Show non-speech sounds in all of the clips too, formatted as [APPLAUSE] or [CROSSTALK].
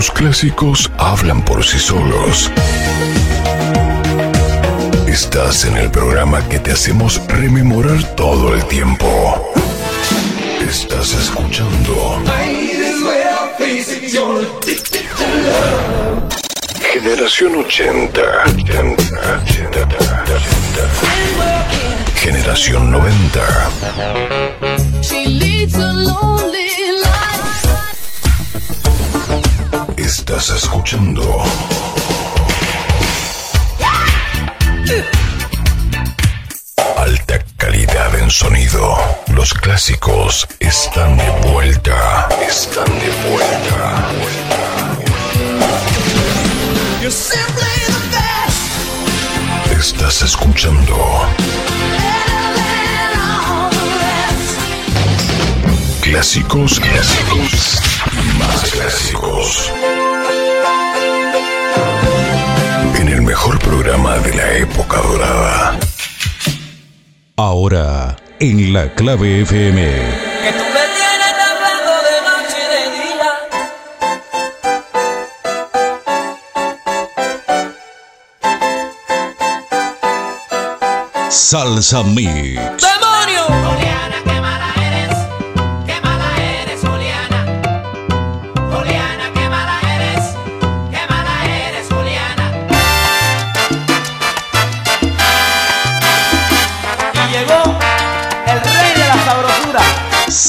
sus clásicos hablan por sí solos. Estás en el programa que te hacemos rememorar todo el tiempo. Estás escuchando. Generación 80. Generación 90. Estás escuchando. Alta calidad en sonido. Los clásicos están de vuelta. Están de vuelta. Estás escuchando. Clásicos, clásicos y más clásicos. En el mejor programa de la época dorada. Ahora, en la clave FM. Que tú me tienes hablando de noche y de día. Salsa Mix. ¡Demonio!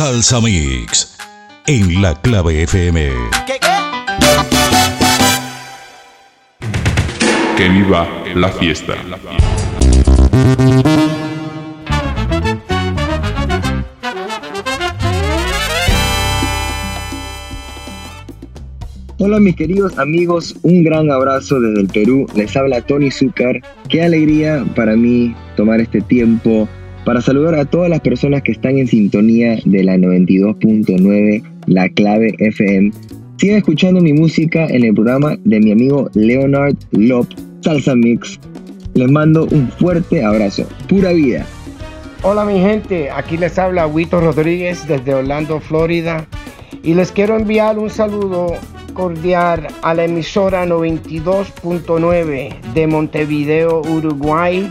Salsa Mix. En la clave FM. ¿Qué qué? Que viva la fiesta. Hola mis queridos amigos, un gran abrazo desde el Perú. Les habla Tony Zúcar. Qué alegría para mí tomar este tiempo para saludar a todas las personas que están en sintonía de la 92.9 La Clave FM. Sigan escuchando mi música en el programa de mi amigo Leonard Lop, Salsa Mix. Les mando un fuerte abrazo. Pura vida. Hola mi gente, aquí les habla Huito Rodríguez desde Orlando, Florida y les quiero enviar un saludo cordial a la emisora 92.9 de Montevideo, Uruguay,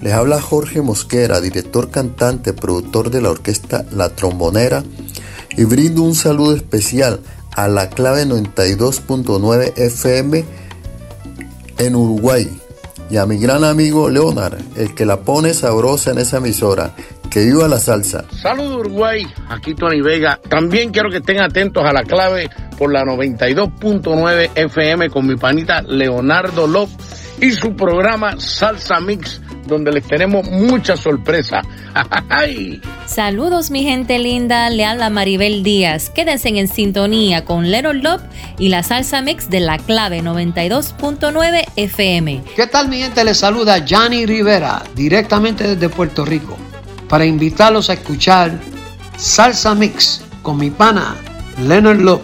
les habla Jorge Mosquera, director, cantante, productor de la orquesta La Trombonera, y brindo un saludo especial a la clave 92.9 FM en Uruguay y a mi gran amigo Leonard, el que la pone sabrosa en esa emisora. Que viva la salsa. Saludos Uruguay, aquí Tony Vega. También quiero que estén atentos a la clave por la 92.9 FM con mi panita Leonardo Love y su programa Salsa Mix, donde les tenemos mucha sorpresa. [LAUGHS] ¡Ay! Saludos mi gente linda, le habla Maribel Díaz. Quédense en sintonía con Leonard Love y la salsa mix de la clave 92.9 FM. ¿Qué tal mi gente? Les saluda Johnny Rivera, directamente desde Puerto Rico, para invitarlos a escuchar Salsa Mix con mi pana Leonard Love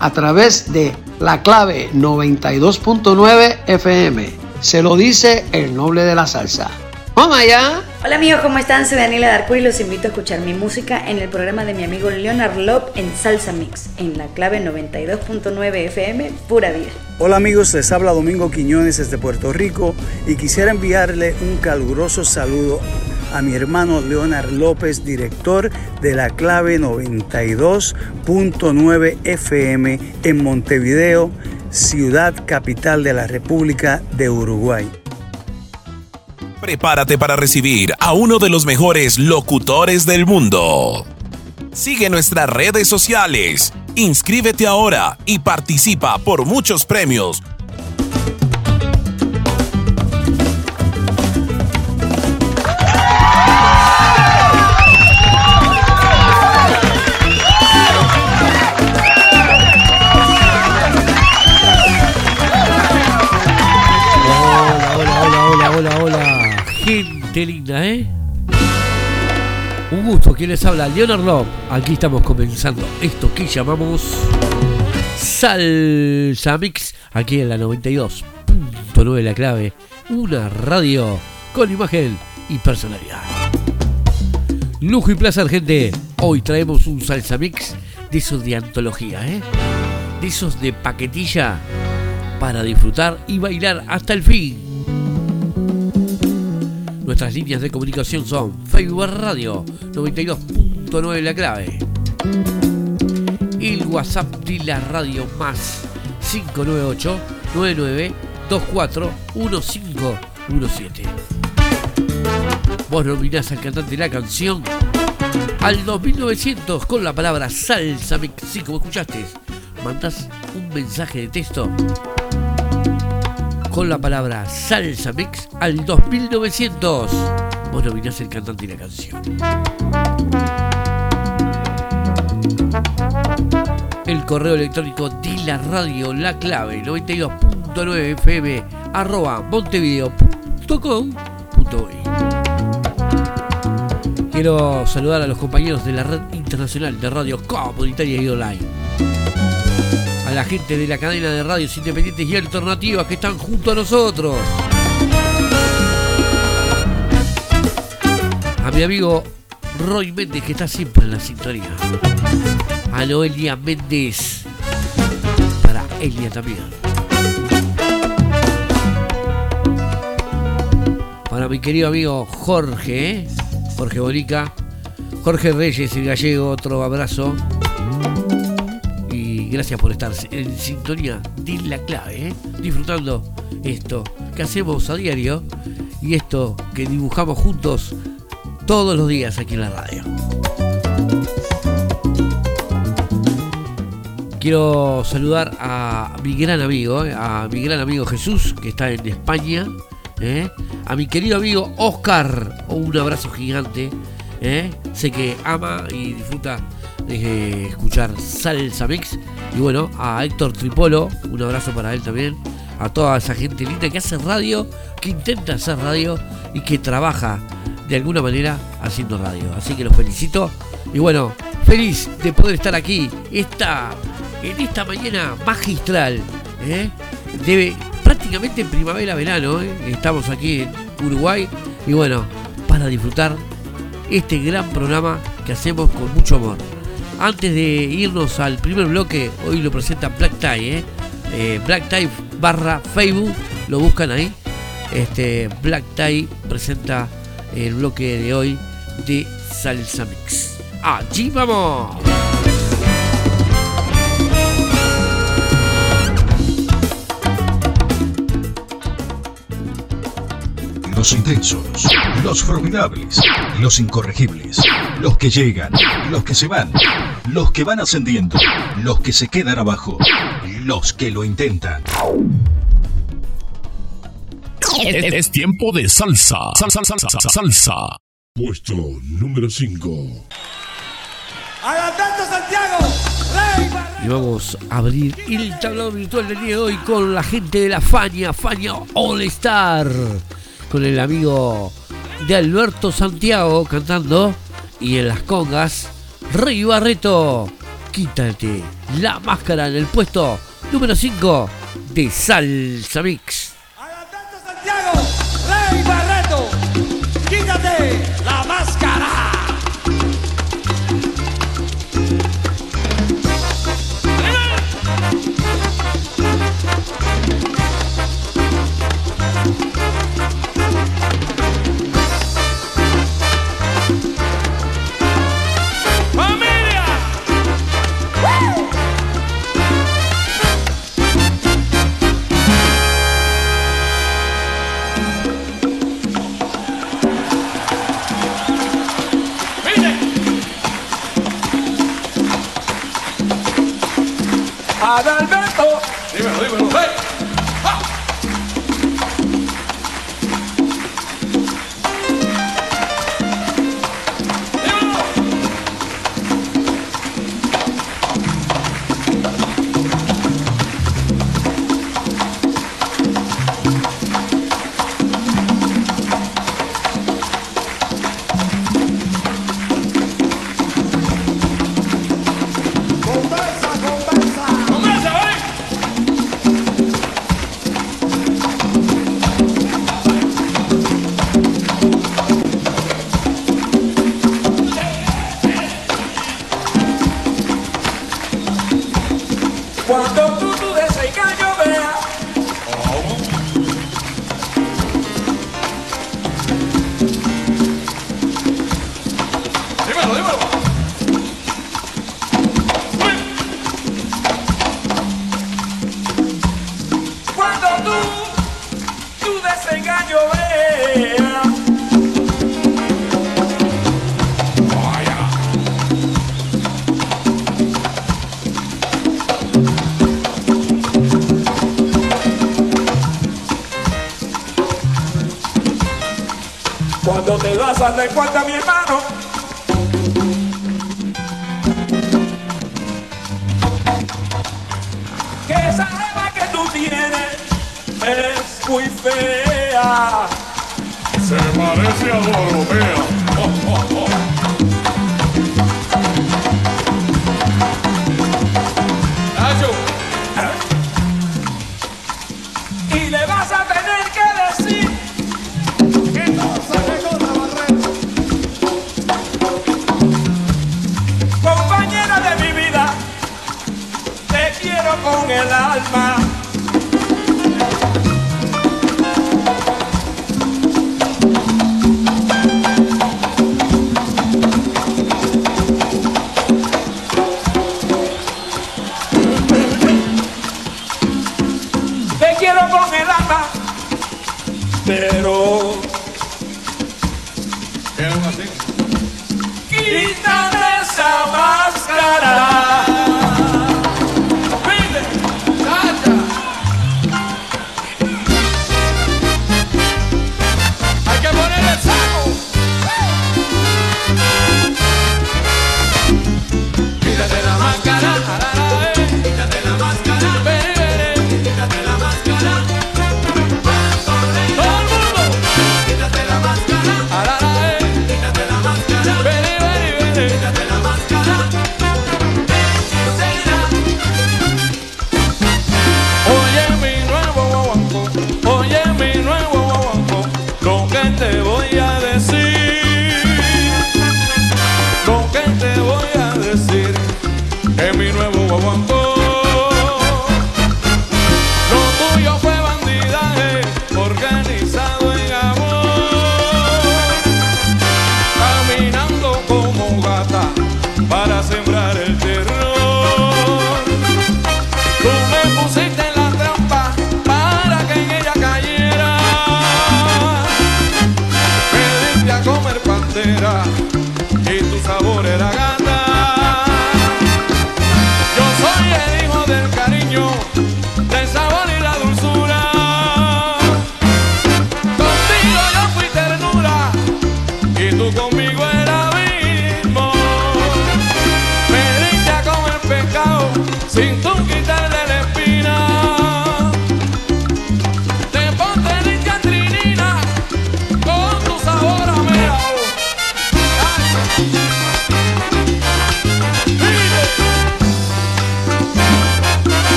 a través de la clave 92.9 FM. Se lo dice el noble de la salsa. ¡Vamos allá! Hola amigos, ¿cómo están? Soy Daniela Darcourt y los invito a escuchar mi música en el programa de mi amigo Leonard Love en Salsa Mix, en la clave 92.9 FM, pura vida. Hola amigos, les habla Domingo Quiñones desde Puerto Rico y quisiera enviarle un caluroso saludo a mi hermano Leonard López, director de la clave 92.9 FM en Montevideo, ciudad capital de la República de Uruguay. Prepárate para recibir a uno de los mejores locutores del mundo. Sigue nuestras redes sociales, inscríbete ahora y participa por muchos premios Gente linda, ¿eh? Un gusto, quien les habla, Leonard Love. Aquí estamos comenzando esto que llamamos Salsa Mix, aquí en la 92.9 La Clave. Una radio con imagen y personalidad. Lujo y placer, gente. Hoy traemos un Salsa Mix de esos de antología, ¿eh? De esos de paquetilla para disfrutar y bailar hasta el fin. Nuestras líneas de comunicación son Facebook Radio 92.9 La Clave. El WhatsApp de la radio más 598 99 24 1517. Vos nominás al cantante la canción al 2900 con la palabra salsa. Sí, como escuchaste, mandás un mensaje de texto con la palabra salsa mix al 2900. Vos nominás el cantante y la canción. El correo electrónico de la radio, la clave 92.9 fm arroba montevideo.com.uy Quiero saludar a los compañeros de la red internacional de radio comunitaria y online la gente de la cadena de radios independientes y alternativas que están junto a nosotros. A mi amigo Roy Méndez que está siempre en la sintonía. A Noelia Méndez. Para Elia también. Para mi querido amigo Jorge, ¿eh? Jorge Borica. Jorge Reyes, el gallego, otro abrazo gracias por estar en sintonía de la clave, ¿eh? disfrutando esto que hacemos a diario y esto que dibujamos juntos todos los días aquí en la radio. Quiero saludar a mi gran amigo, ¿eh? a mi gran amigo Jesús, que está en España, ¿eh? a mi querido amigo Oscar, un abrazo gigante, sé que ama y disfruta de escuchar Salsa Mix y bueno, a Héctor Tripolo, un abrazo para él también. A toda esa gente linda que hace radio, que intenta hacer radio y que trabaja de alguna manera haciendo radio. Así que los felicito. Y bueno, feliz de poder estar aquí esta, en esta mañana magistral. ¿eh? De, prácticamente en primavera-verano. ¿eh? Estamos aquí en Uruguay. Y bueno, para disfrutar este gran programa que hacemos con mucho amor. Antes de irnos al primer bloque, hoy lo presenta Black Tie, ¿eh? Eh, Black Tie barra Facebook, lo buscan ahí. Este, Black Tie presenta el bloque de hoy de Salsa Mix. ¡Allí vamos! Los intensos, los formidables, los incorregibles, los que llegan, los que se van, los que van ascendiendo, los que se quedan abajo, los que lo intentan. Es, tiempo de salsa. Salsa, salsa, salsa, salsa. Puesto número 5. Santiago! Y vamos a abrir el tablado virtual del día de hoy con la gente de la Fania, Fania All Star con el amigo de Alberto Santiago cantando y en las congas Rey Barreto, quítate la máscara en el puesto número 5 de Salsa Mix. Alberto Santiago, Rey Barreto, quítate la para banda en cual también embustero. Quítame esa máscara.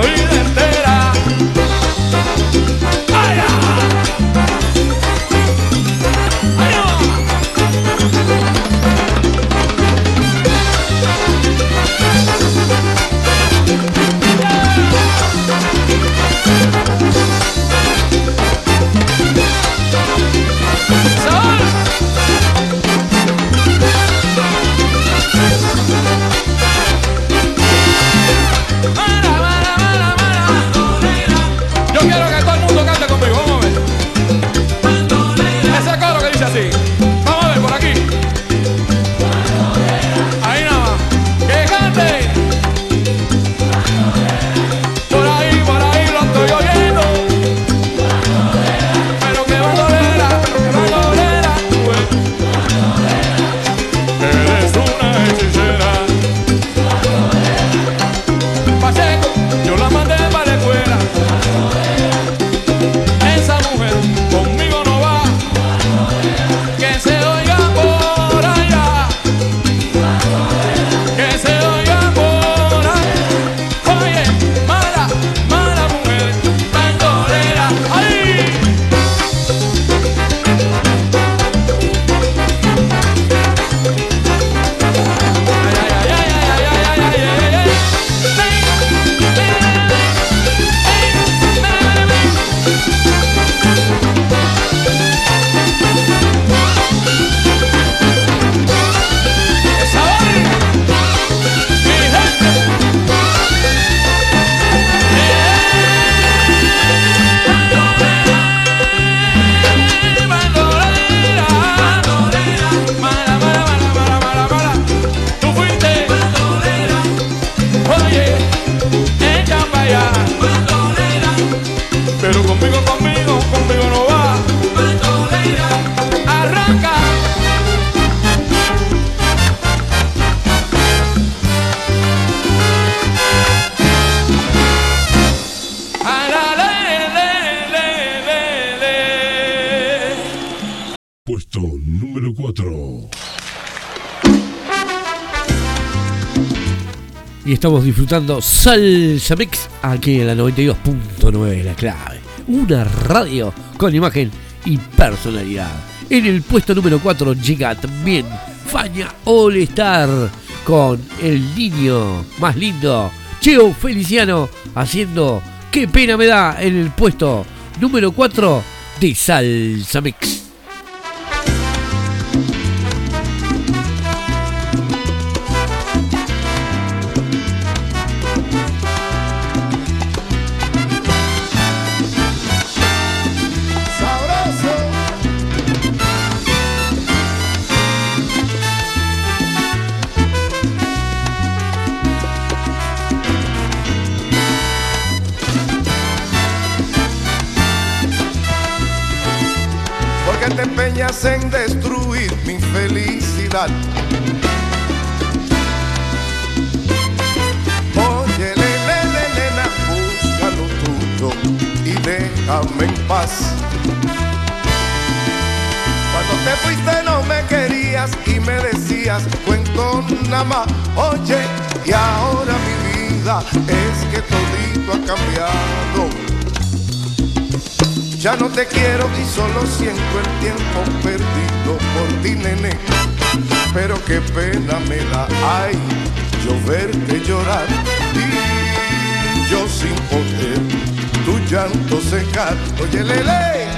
olvidarte. Estamos disfrutando Salsa Mix aquí en la 92.9 de la clave. Una radio con imagen y personalidad. En el puesto número 4 llega también Faña All Star con el niño más lindo, Cheo Feliciano, haciendo Qué pena me da en el puesto número 4 de Salsa Mix. Oye, nene, nena, busca lo tuyo y déjame en paz. Cuando te fuiste no me querías y me decías cuento nada más. Oye, y ahora mi vida es que todito ha cambiado. Ya no te quiero y solo siento el tiempo perdido por ti, nene. Pero qué pena me da, ay, yo verte llorar y yo sin poder tu llanto secar. Oye, lele.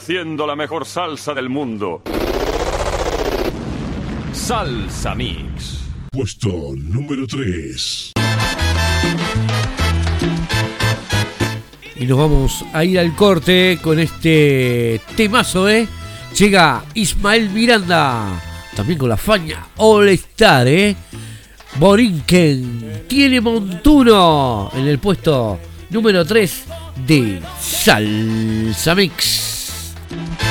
haciendo la mejor salsa del mundo. Salsa Mix. Puesto número 3. Y nos vamos a ir al corte con este temazo, ¿eh? Llega Ismael Miranda, también con la faña All Star, ¿eh? Borinquen tiene Montuno en el puesto número 3 de Salsa Mix. Thank you.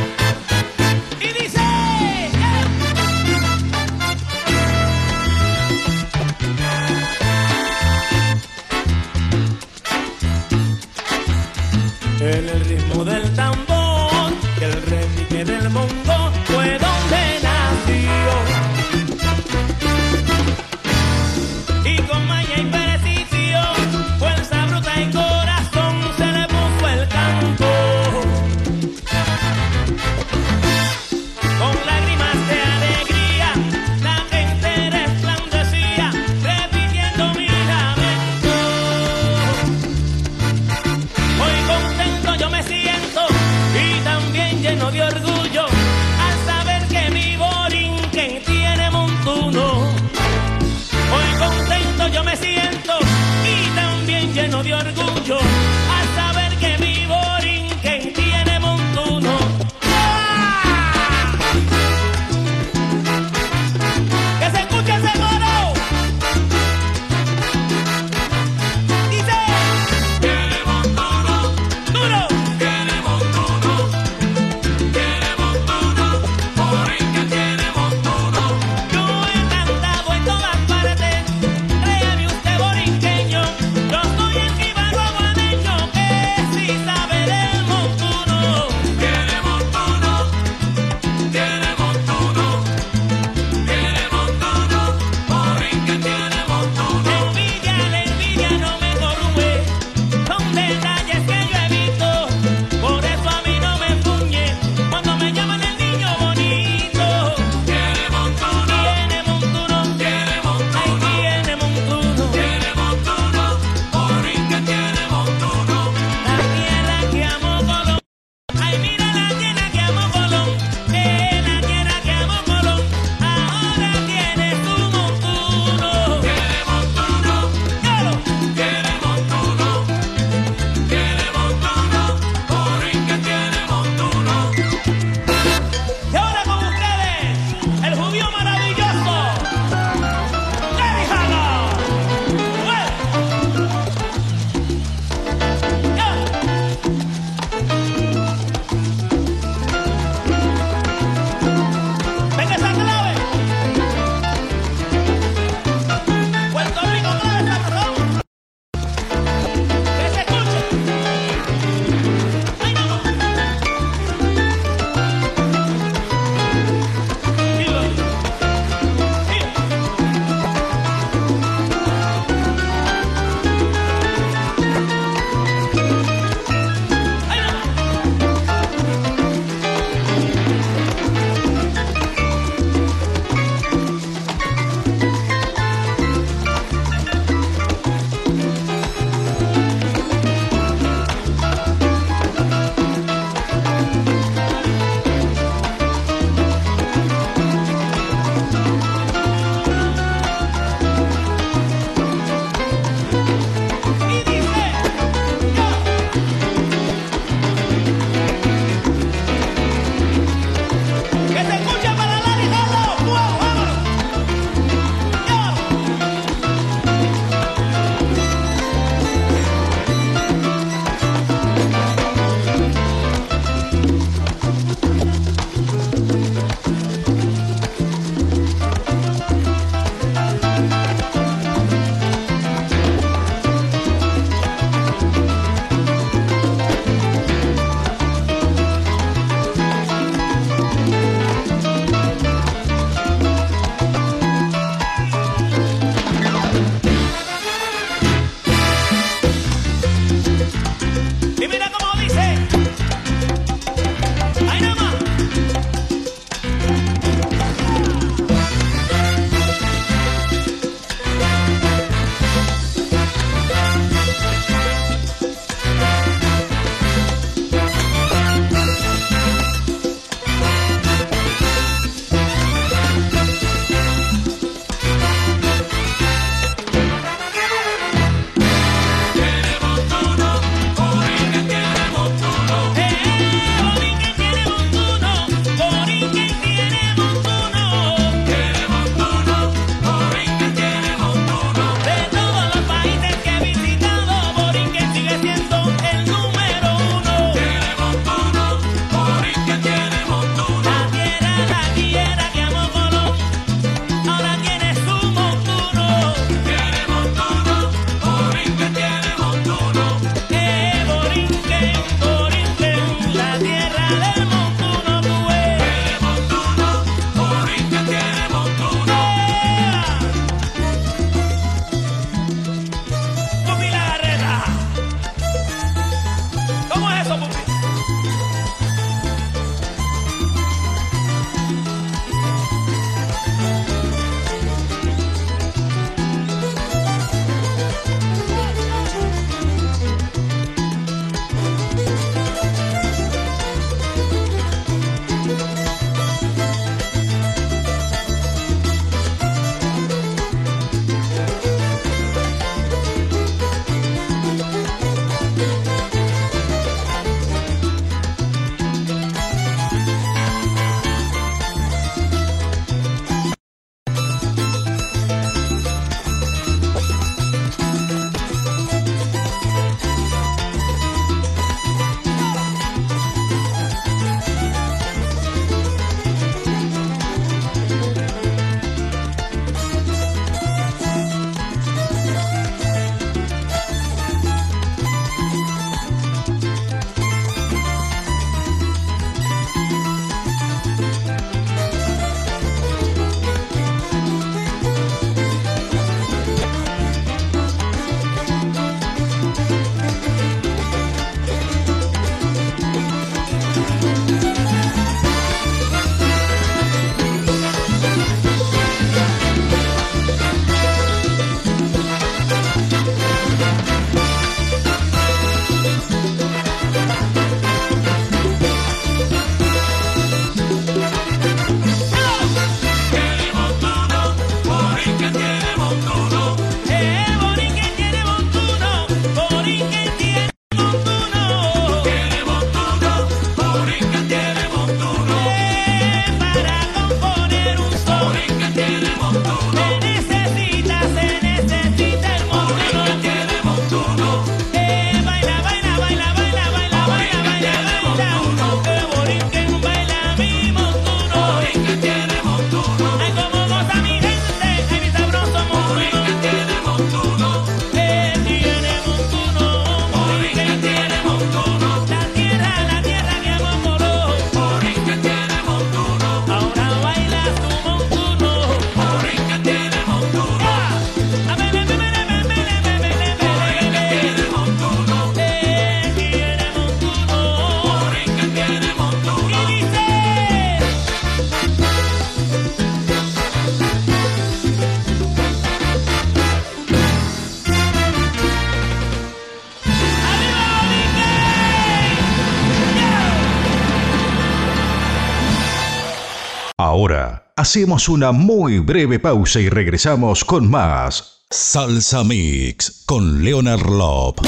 Hacemos una muy breve pausa y regresamos con más Salsa Mix con Leonard Lop.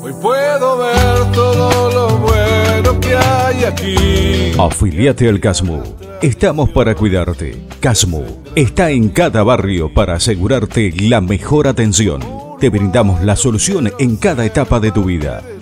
Hoy puedo ver todo lo bueno que hay aquí. Afiliate al Casmu. Estamos para cuidarte. Casmu está en cada barrio para asegurarte la mejor atención. Te brindamos la solución en cada etapa de tu vida.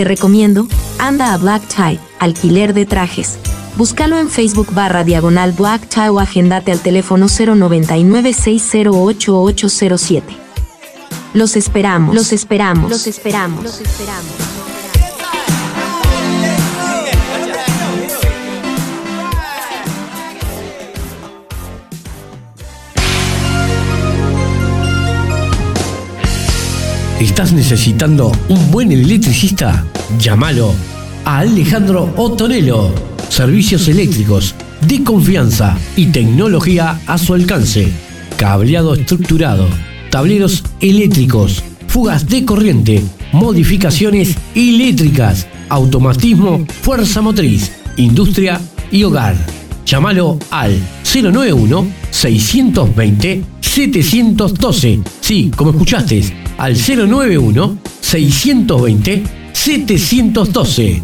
Te recomiendo Anda a Black Tie, alquiler de trajes. Búscalo en Facebook barra diagonal Black Tie o agendate al teléfono 099 608 Los esperamos, los esperamos, los esperamos, los esperamos. ¿Estás necesitando un buen electricista? Llámalo a Alejandro Otonelo. Servicios eléctricos de confianza y tecnología a su alcance. Cableado estructurado, tableros eléctricos, fugas de corriente, modificaciones eléctricas, automatismo, fuerza motriz, industria y hogar. Llámalo al 091 620 712. Sí, como escuchaste, al 091 620 712.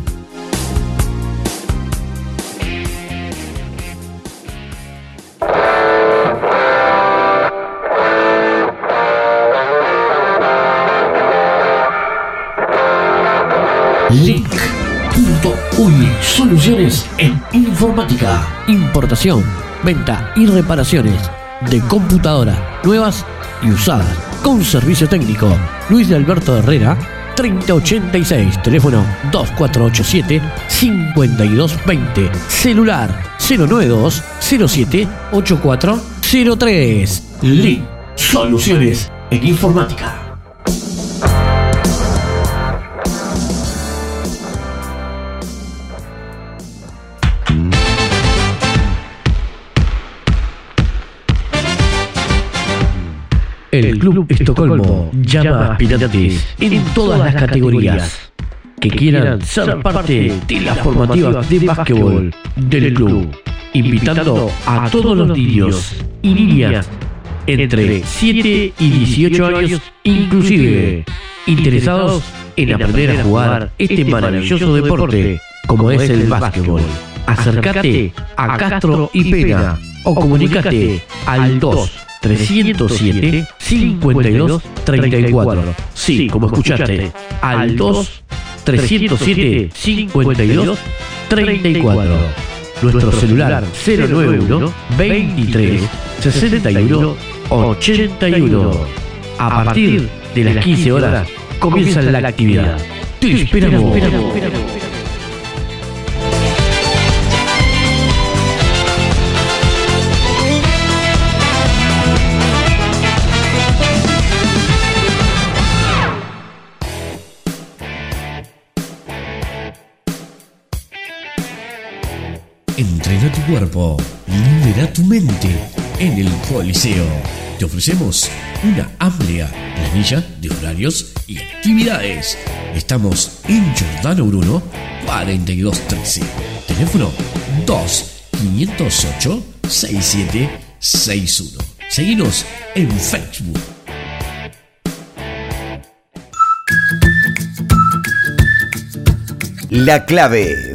Link.uy Soluciones en informática, importación, venta y reparaciones de computadoras nuevas y usadas con servicio técnico. Luis de Alberto Herrera 3086, teléfono 2487 5220, celular 092 07 8403. Link Soluciones en informática. El Club Estocolmo llama a aspirantes en todas las categorías. que quieran ser parte de las formativas de básquetbol del club, invitando a todos los niños y niñas entre 7 y 18 años inclusive, interesados en aprender a jugar este maravilloso deporte como es el básquetbol. Acércate a Castro y Pena o comunícate al 2 307 52 34. Sí, como escuchaste, al 2 307 52 34. Nuestro celular 091 23 61 81. A partir de las 15 horas comienza la actividad. Te esperamos. Cuerpo, libera tu mente en el Coliseo. Te ofrecemos una amplia planilla de horarios y actividades. Estamos en Giordano Bruno 4213. Teléfono 2 508 6761. Seguinos en Facebook. La clave,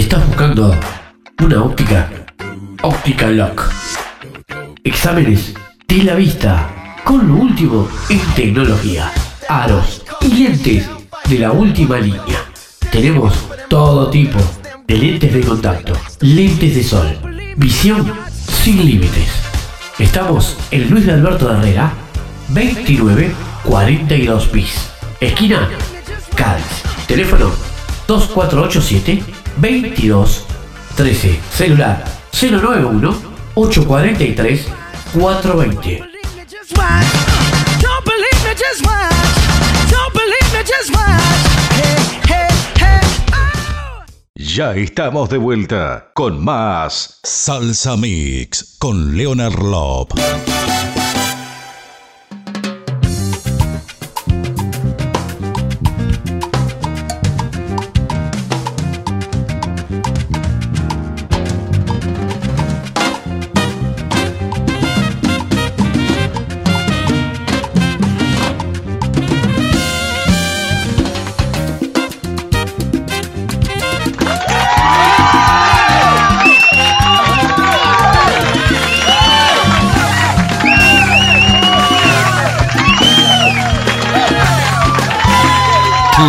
¿Estás buscando una óptica? Óptica Lock. Exámenes de la vista con lo último en tecnología. Aros y lentes de la última línea. Tenemos todo tipo de lentes de contacto, lentes de sol, visión sin límites. Estamos en Luis de Alberto de Herrera, 2942 bis. Esquina Cádiz. Teléfono 2487 22 13. Celular 091 843 420. Just watch. Don't believe me, just watch. Don't believe me, just watch. Hey, hey, hey. Ya estamos de vuelta con más Salsa Mix con Leonard Lop.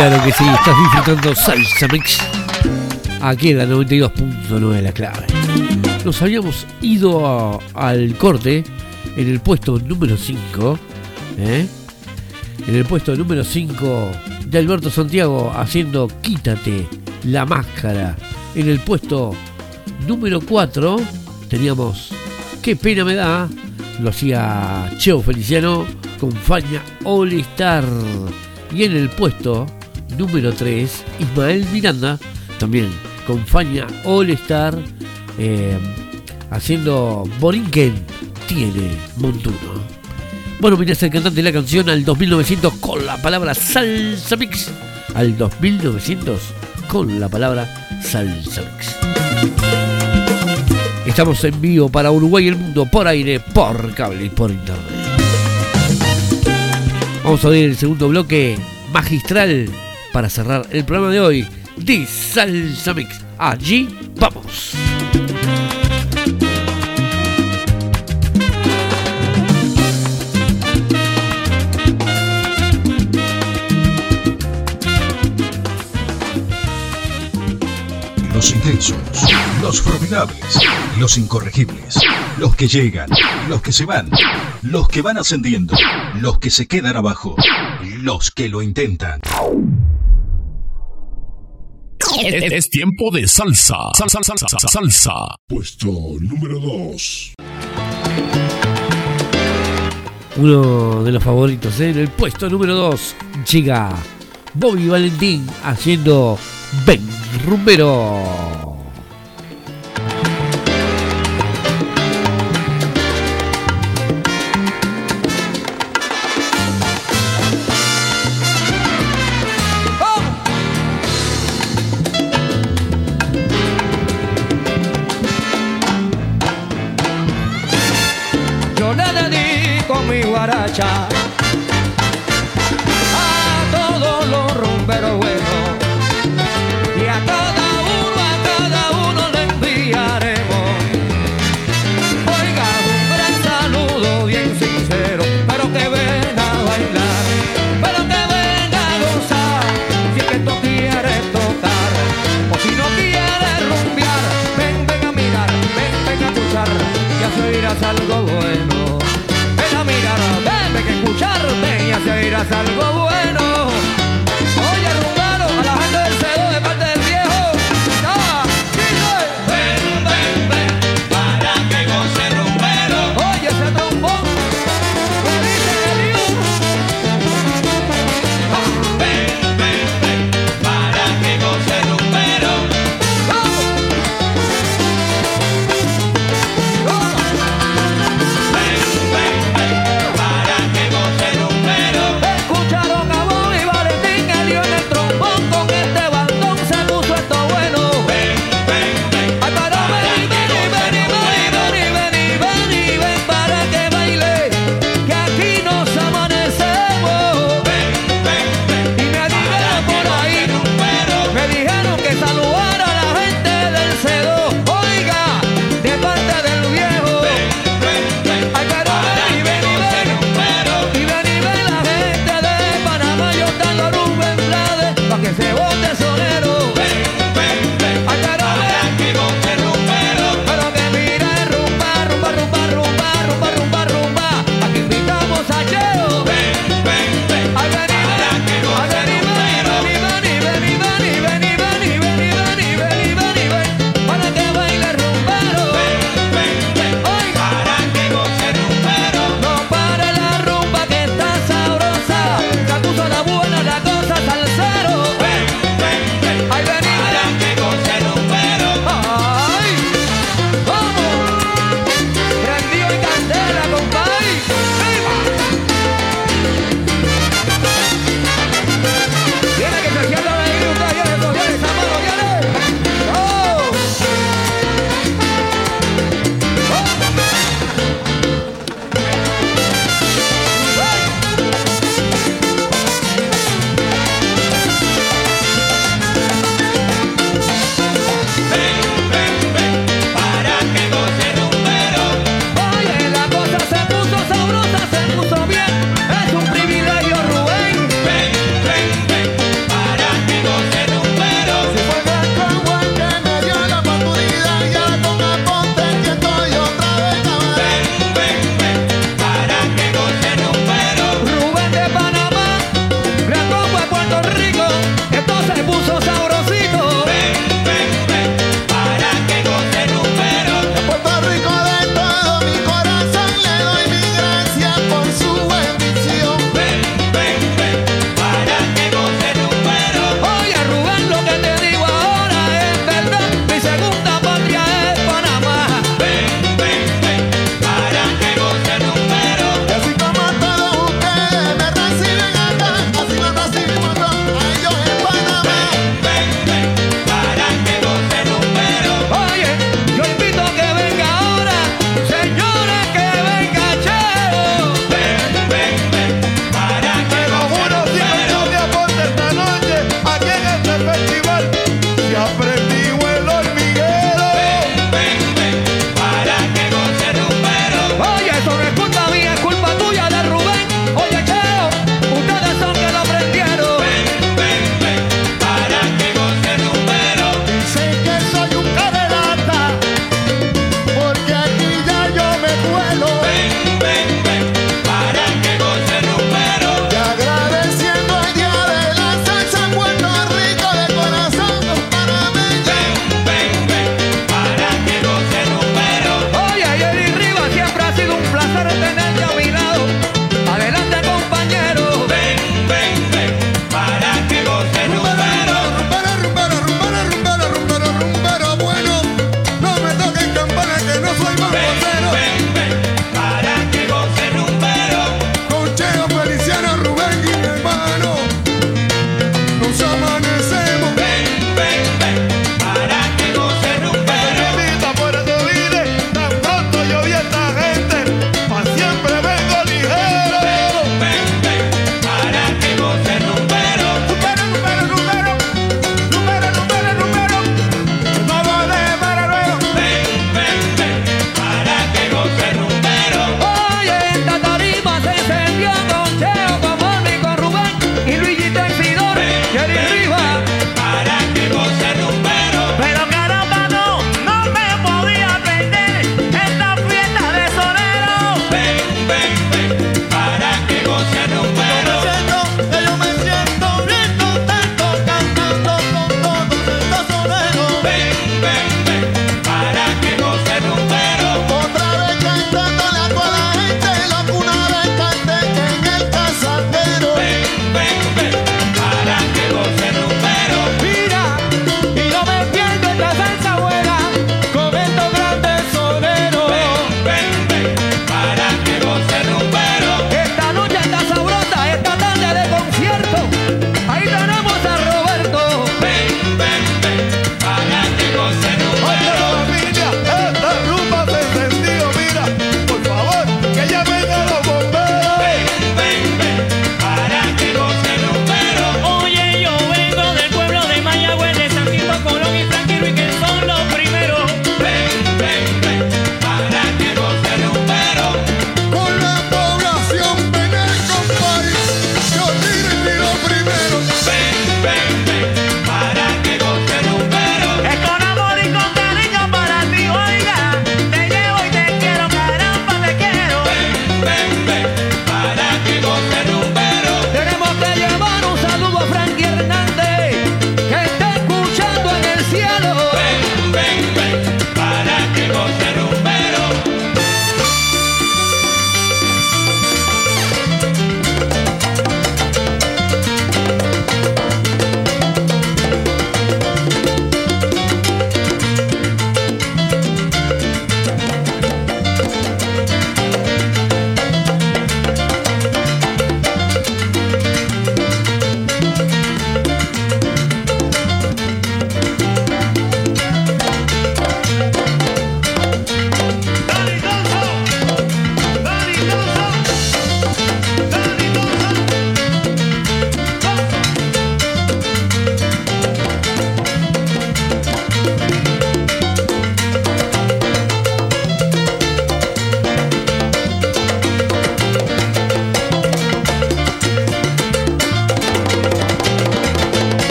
Claro que sí, estás disfrutando Salsa Mix. Aquí en la 92.9 la clave. Nos habíamos ido al corte en el puesto número 5. ¿eh? En el puesto número 5 de Alberto Santiago haciendo Quítate la máscara. En el puesto número 4 teníamos Qué pena me da. Lo hacía Cheo Feliciano con Faña All Star. Y en el puesto número 3, Ismael Miranda, también con Faña All Star, eh, haciendo Borinquen tiene Montuno. Bueno, mira, el cantante de la canción al 2900 con la palabra salsa mix. Al 2900 con la palabra salsa mix. Estamos en vivo para Uruguay y el mundo por aire, por cable y por internet. Vamos a ver el segundo bloque magistral para cerrar el programa de hoy de Mix. Allí vamos. Los intensos, los formidables, los incorregibles, los que llegan, los que se van, los que van ascendiendo, los que se quedan abajo, los que lo intentan. Es, es tiempo de salsa. Salsa, salsa, salsa, salsa. Puesto número 2. Uno de los favoritos ¿eh? en el puesto número 2 llega Bobby Valentín haciendo Ben Rumbero.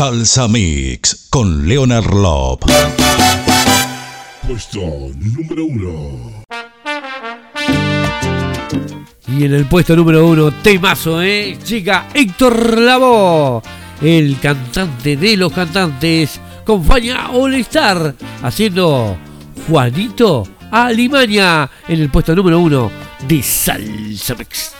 Salsa Mix con Leonard Lop. Puesto número uno. Y en el puesto número uno, temazo, ¿eh? Chica Héctor Lavoe, el cantante de los cantantes, con Faña All Star, haciendo Juanito Alimaña en el puesto número uno de Salsa Mix.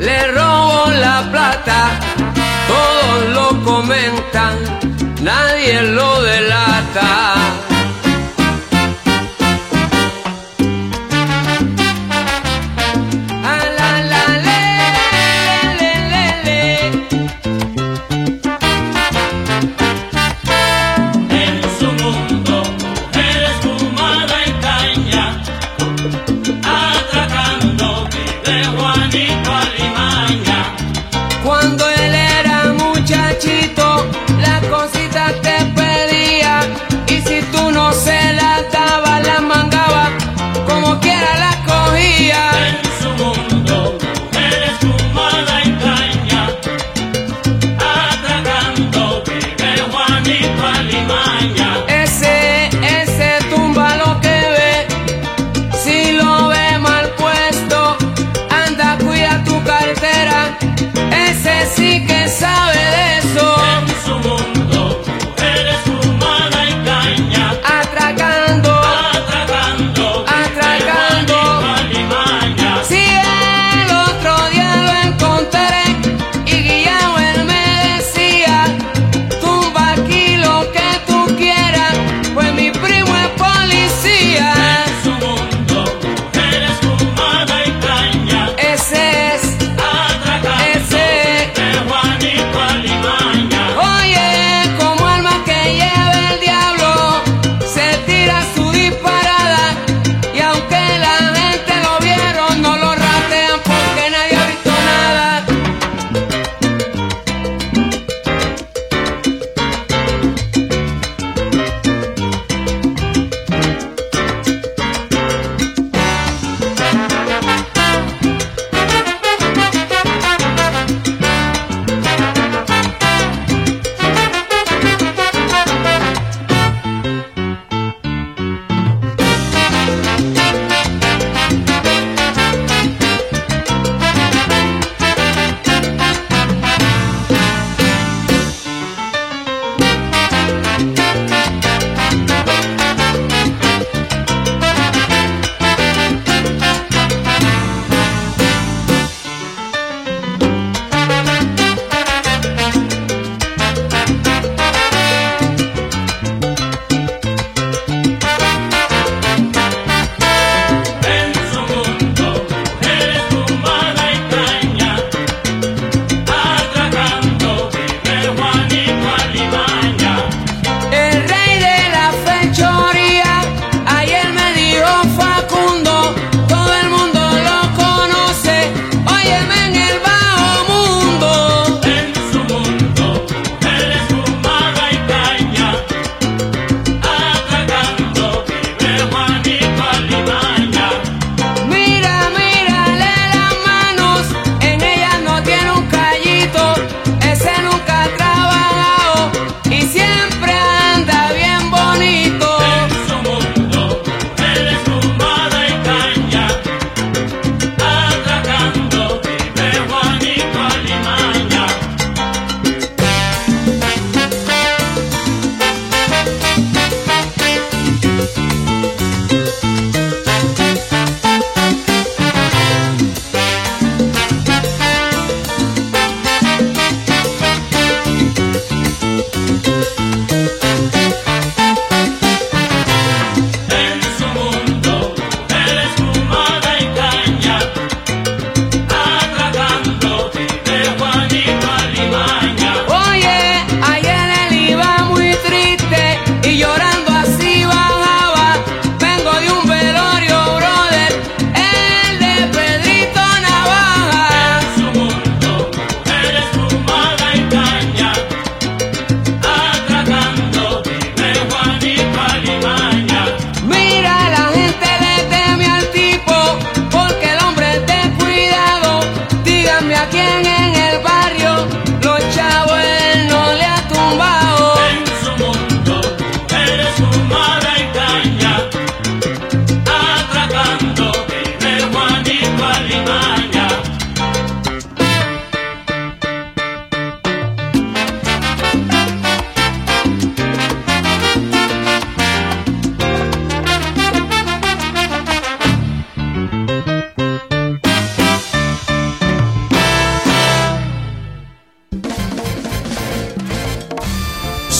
le robo la plata, todos lo comentan, nadie lo delata.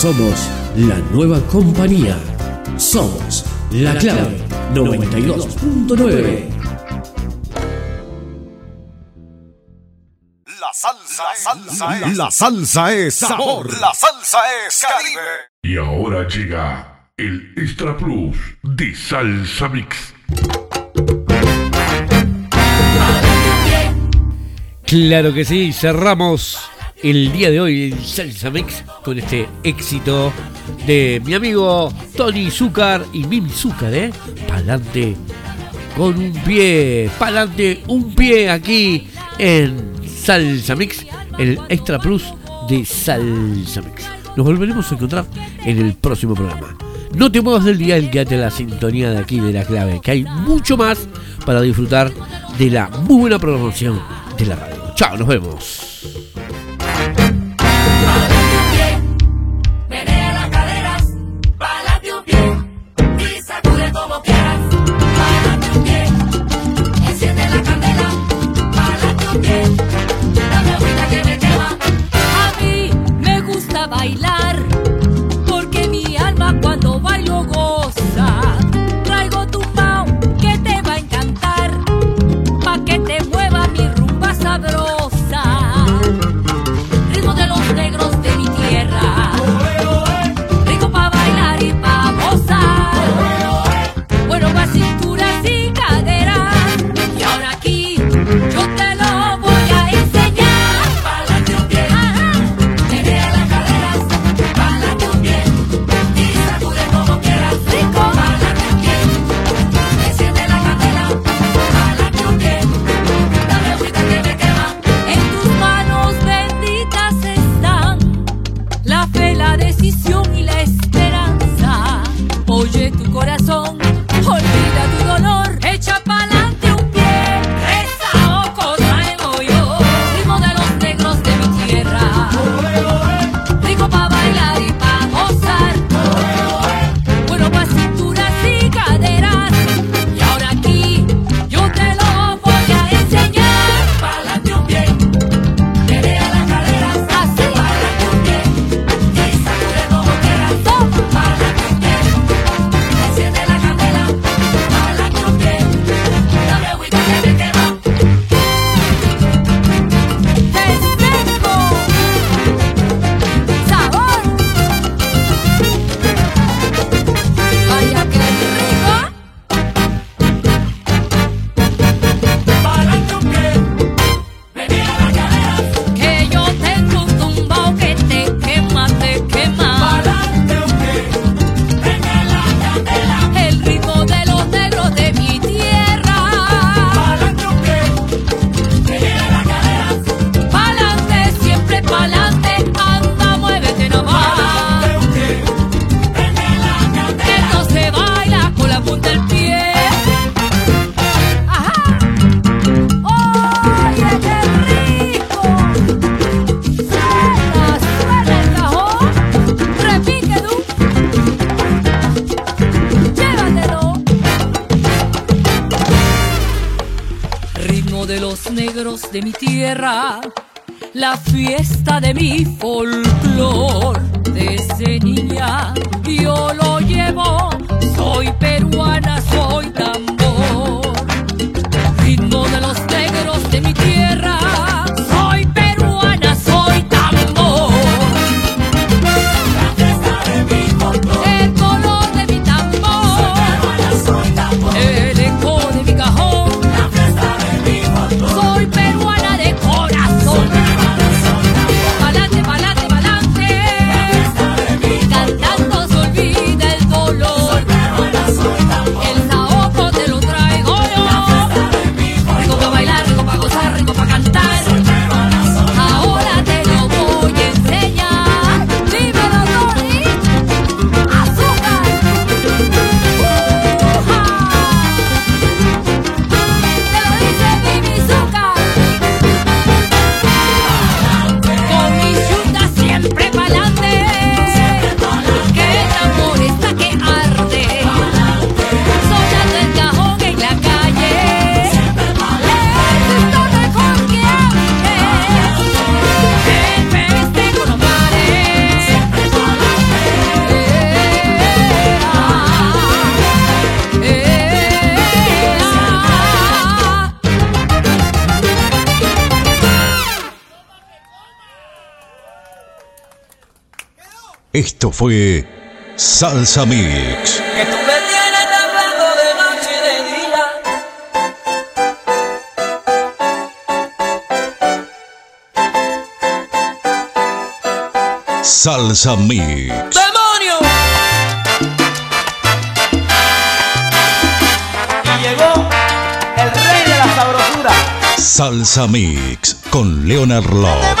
Somos la nueva compañía. Somos la clave 92.9. La salsa, la salsa, es, la salsa es sabor. La salsa es Caribe. Y ahora llega el Extra Plus de Salsa Mix. Claro que sí, cerramos el día de hoy el Salsa Mix con este éxito de mi amigo Tony Zúcar y Mimi Zúcar, ¿eh? Pa'lante con un pie, pa'lante un pie aquí en Salsa Mix, el Extra Plus de Salsa Mix. Nos volveremos a encontrar en el próximo programa. No te muevas del día, quédate la sintonía de aquí de la clave, que hay mucho más para disfrutar de la muy buena programación de la radio. Chao, nos vemos. Fue Salsa Mix. Que tú me tienes hablando de noche y de día. Salsa Mix. ¡Demonio! Y llegó el rey de la sabrosura. Salsa Mix con Leonard Love.